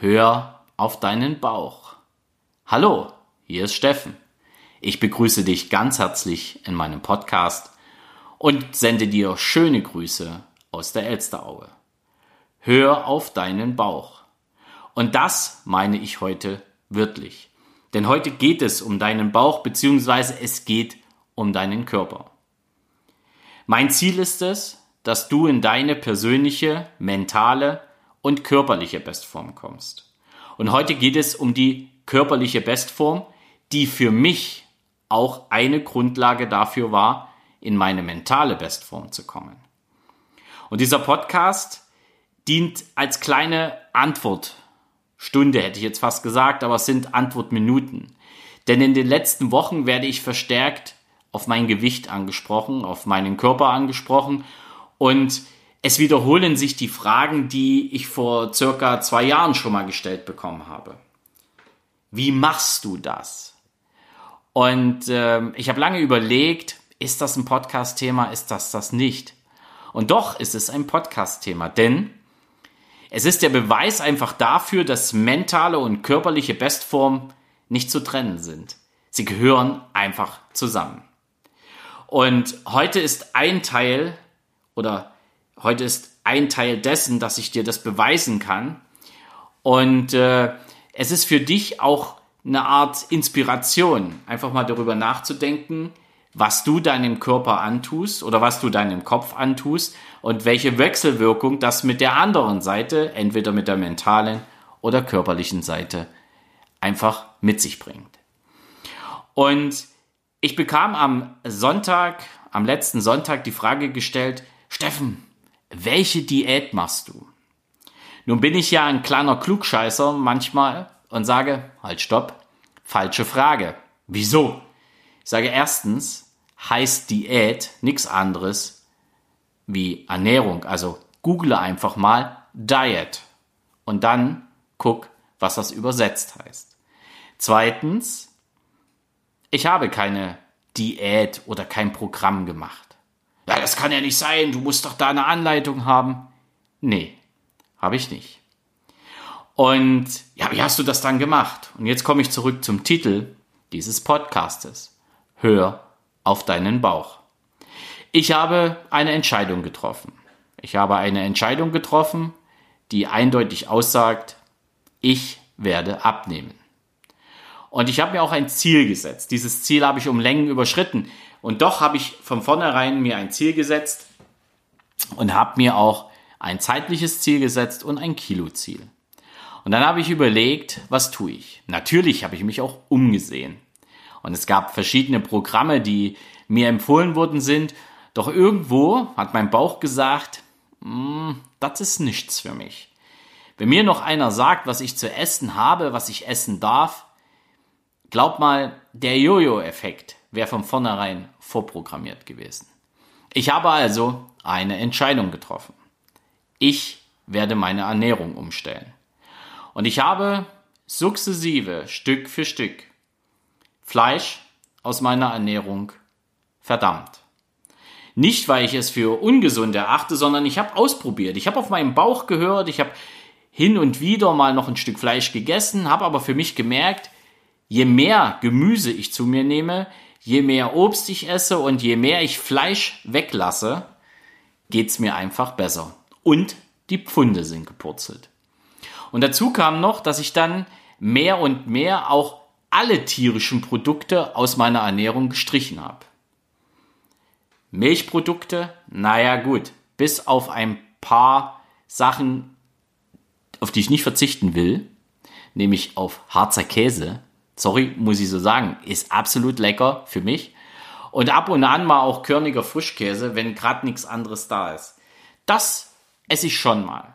Hör auf deinen Bauch. Hallo, hier ist Steffen. Ich begrüße dich ganz herzlich in meinem Podcast und sende dir schöne Grüße aus der Elsteraue. Hör auf deinen Bauch. Und das meine ich heute wörtlich. Denn heute geht es um deinen Bauch beziehungsweise es geht um deinen Körper. Mein Ziel ist es, dass du in deine persönliche, mentale und körperliche Bestform kommst. Und heute geht es um die körperliche Bestform, die für mich auch eine Grundlage dafür war, in meine mentale Bestform zu kommen. Und dieser Podcast dient als kleine Antwortstunde, hätte ich jetzt fast gesagt, aber es sind Antwortminuten. Denn in den letzten Wochen werde ich verstärkt auf mein Gewicht angesprochen, auf meinen Körper angesprochen und es wiederholen sich die Fragen, die ich vor circa zwei Jahren schon mal gestellt bekommen habe. Wie machst du das? Und äh, ich habe lange überlegt, ist das ein Podcast-Thema, ist das das nicht? Und doch ist es ein Podcast-Thema, denn es ist der Beweis einfach dafür, dass mentale und körperliche Bestform nicht zu trennen sind. Sie gehören einfach zusammen. Und heute ist ein Teil oder heute ist ein Teil dessen, dass ich dir das beweisen kann. Und äh, es ist für dich auch eine Art Inspiration, einfach mal darüber nachzudenken, was du deinem Körper antust oder was du deinem Kopf antust und welche Wechselwirkung das mit der anderen Seite, entweder mit der mentalen oder körperlichen Seite, einfach mit sich bringt. Und ich bekam am Sonntag, am letzten Sonntag die Frage gestellt, Steffen, welche Diät machst du? Nun bin ich ja ein kleiner Klugscheißer manchmal und sage, halt stopp, falsche Frage. Wieso? Ich sage erstens, heißt Diät nichts anderes wie Ernährung. Also google einfach mal Diet und dann guck, was das übersetzt heißt. Zweitens, ich habe keine Diät oder kein Programm gemacht. Ja, das kann ja nicht sein, du musst doch da eine Anleitung haben. Nee, habe ich nicht. Und ja, wie hast du das dann gemacht? Und jetzt komme ich zurück zum Titel dieses Podcastes. Hör auf deinen Bauch. Ich habe eine Entscheidung getroffen. Ich habe eine Entscheidung getroffen, die eindeutig aussagt, ich werde abnehmen. Und ich habe mir auch ein Ziel gesetzt. Dieses Ziel habe ich um Längen überschritten. Und doch habe ich von vornherein mir ein Ziel gesetzt und habe mir auch ein zeitliches Ziel gesetzt und ein Kiloziel. Und dann habe ich überlegt, was tue ich? Natürlich habe ich mich auch umgesehen. Und es gab verschiedene Programme, die mir empfohlen worden sind. Doch irgendwo hat mein Bauch gesagt, mm, das ist nichts für mich. Wenn mir noch einer sagt, was ich zu essen habe, was ich essen darf, glaub mal, der Jojo-Effekt wäre von vornherein vorprogrammiert gewesen. Ich habe also eine Entscheidung getroffen. Ich werde meine Ernährung umstellen. Und ich habe sukzessive, Stück für Stück, Fleisch aus meiner Ernährung verdammt. Nicht, weil ich es für ungesund erachte, sondern ich habe ausprobiert. Ich habe auf meinen Bauch gehört, ich habe hin und wieder mal noch ein Stück Fleisch gegessen, habe aber für mich gemerkt, je mehr Gemüse ich zu mir nehme, je mehr Obst ich esse und je mehr ich Fleisch weglasse, geht's mir einfach besser. Und die Pfunde sind gepurzelt. Und dazu kam noch, dass ich dann mehr und mehr auch alle tierischen Produkte aus meiner Ernährung gestrichen habe. Milchprodukte, naja gut, bis auf ein paar Sachen, auf die ich nicht verzichten will, nämlich auf Harzer Käse, sorry, muss ich so sagen, ist absolut lecker für mich. Und ab und an mal auch körniger Frischkäse, wenn gerade nichts anderes da ist. Das esse ich schon mal.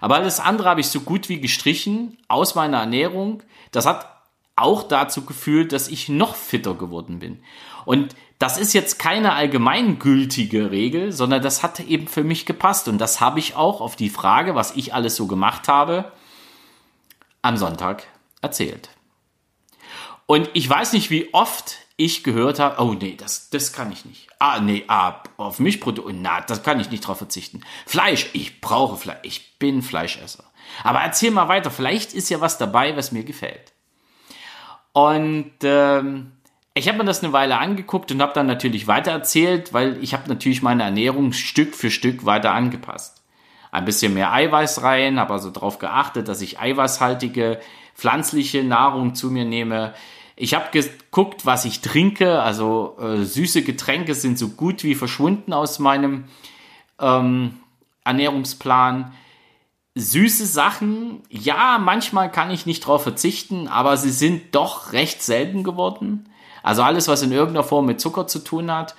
Aber alles andere habe ich so gut wie gestrichen aus meiner Ernährung. Das hat auch dazu geführt, dass ich noch fitter geworden bin. Und das ist jetzt keine allgemeingültige Regel, sondern das hat eben für mich gepasst. Und das habe ich auch auf die Frage, was ich alles so gemacht habe, am Sonntag erzählt. Und ich weiß nicht, wie oft ich gehört habe, oh nee, das, das kann ich nicht. Ah, nee, ah, auf Milchprodukte, na, das kann ich nicht drauf verzichten. Fleisch, ich brauche Fleisch, ich bin Fleischesser. Aber erzähl mal weiter, vielleicht ist ja was dabei, was mir gefällt. Und ähm, ich habe mir das eine Weile angeguckt und habe dann natürlich weiter erzählt, weil ich habe natürlich meine Ernährung Stück für Stück weiter angepasst. Ein bisschen mehr Eiweiß rein, habe also darauf geachtet, dass ich eiweißhaltige pflanzliche Nahrung zu mir nehme. Ich habe geguckt, was ich trinke. Also äh, süße Getränke sind so gut wie verschwunden aus meinem ähm, Ernährungsplan. Süße Sachen, ja, manchmal kann ich nicht drauf verzichten, aber sie sind doch recht selten geworden. Also alles, was in irgendeiner Form mit Zucker zu tun hat.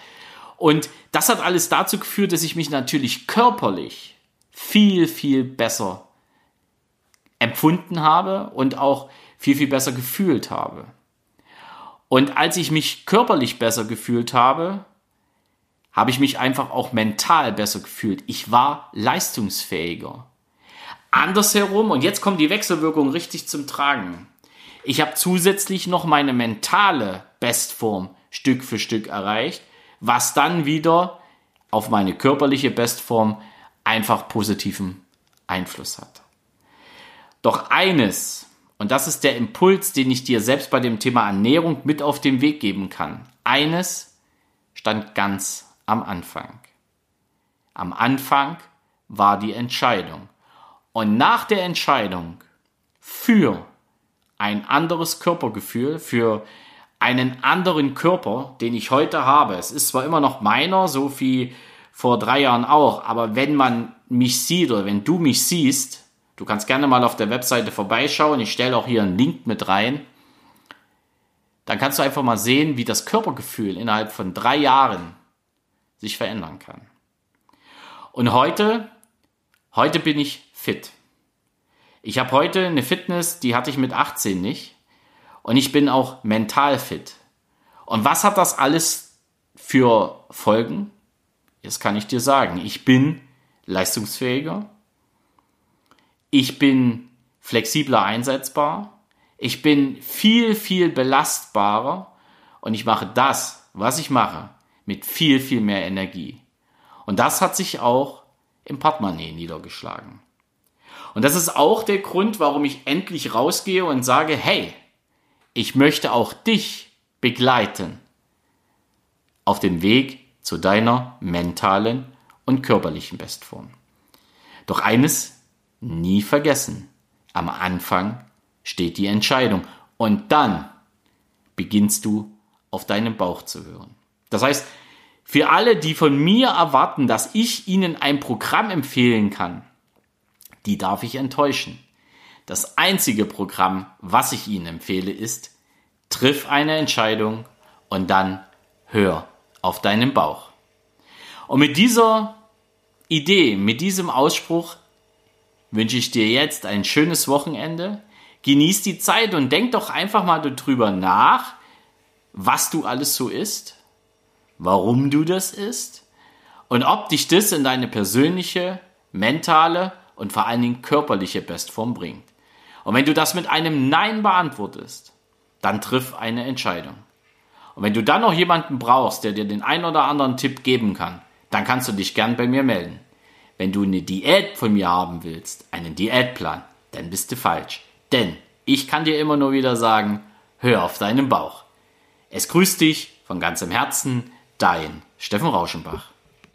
Und das hat alles dazu geführt, dass ich mich natürlich körperlich viel, viel besser empfunden habe und auch viel, viel besser gefühlt habe. Und als ich mich körperlich besser gefühlt habe, habe ich mich einfach auch mental besser gefühlt. Ich war leistungsfähiger. Andersherum, und jetzt kommt die Wechselwirkung richtig zum Tragen. Ich habe zusätzlich noch meine mentale Bestform Stück für Stück erreicht, was dann wieder auf meine körperliche Bestform einfach positiven Einfluss hat. Doch eines, und das ist der Impuls, den ich dir selbst bei dem Thema Ernährung mit auf den Weg geben kann. Eines stand ganz am Anfang. Am Anfang war die Entscheidung. Und nach der Entscheidung für ein anderes Körpergefühl, für einen anderen Körper, den ich heute habe. Es ist zwar immer noch meiner, so wie vor drei Jahren auch, aber wenn man mich sieht oder wenn du mich siehst, du kannst gerne mal auf der Webseite vorbeischauen, ich stelle auch hier einen Link mit rein, dann kannst du einfach mal sehen, wie das Körpergefühl innerhalb von drei Jahren sich verändern kann. Und heute, heute bin ich fit. Ich habe heute eine Fitness, die hatte ich mit 18 nicht. Und ich bin auch mental fit. Und was hat das alles für Folgen? Das kann ich dir sagen. Ich bin leistungsfähiger. Ich bin flexibler einsetzbar. Ich bin viel, viel belastbarer. Und ich mache das, was ich mache, mit viel, viel mehr Energie. Und das hat sich auch im Portemonnaie niedergeschlagen. Und das ist auch der Grund, warum ich endlich rausgehe und sage, hey, ich möchte auch dich begleiten auf dem Weg zu deiner mentalen und körperlichen Bestform. Doch eines nie vergessen. Am Anfang steht die Entscheidung und dann beginnst du auf deinen Bauch zu hören. Das heißt, für alle, die von mir erwarten, dass ich ihnen ein Programm empfehlen kann, die darf ich enttäuschen. Das einzige Programm, was ich Ihnen empfehle, ist, triff eine Entscheidung und dann hör auf deinen Bauch. Und mit dieser Idee, mit diesem Ausspruch wünsche ich dir jetzt ein schönes Wochenende. Genieß die Zeit und denk doch einfach mal darüber nach, was du alles so isst, warum du das isst und ob dich das in deine persönliche, mentale und vor allen Dingen körperliche Bestform bringt. Und wenn du das mit einem Nein beantwortest, dann triff eine Entscheidung. Und wenn du dann noch jemanden brauchst, der dir den ein oder anderen Tipp geben kann, dann kannst du dich gern bei mir melden. Wenn du eine Diät von mir haben willst, einen Diätplan, dann bist du falsch. Denn ich kann dir immer nur wieder sagen, hör auf deinen Bauch. Es grüßt dich von ganzem Herzen, dein Steffen Rauschenbach.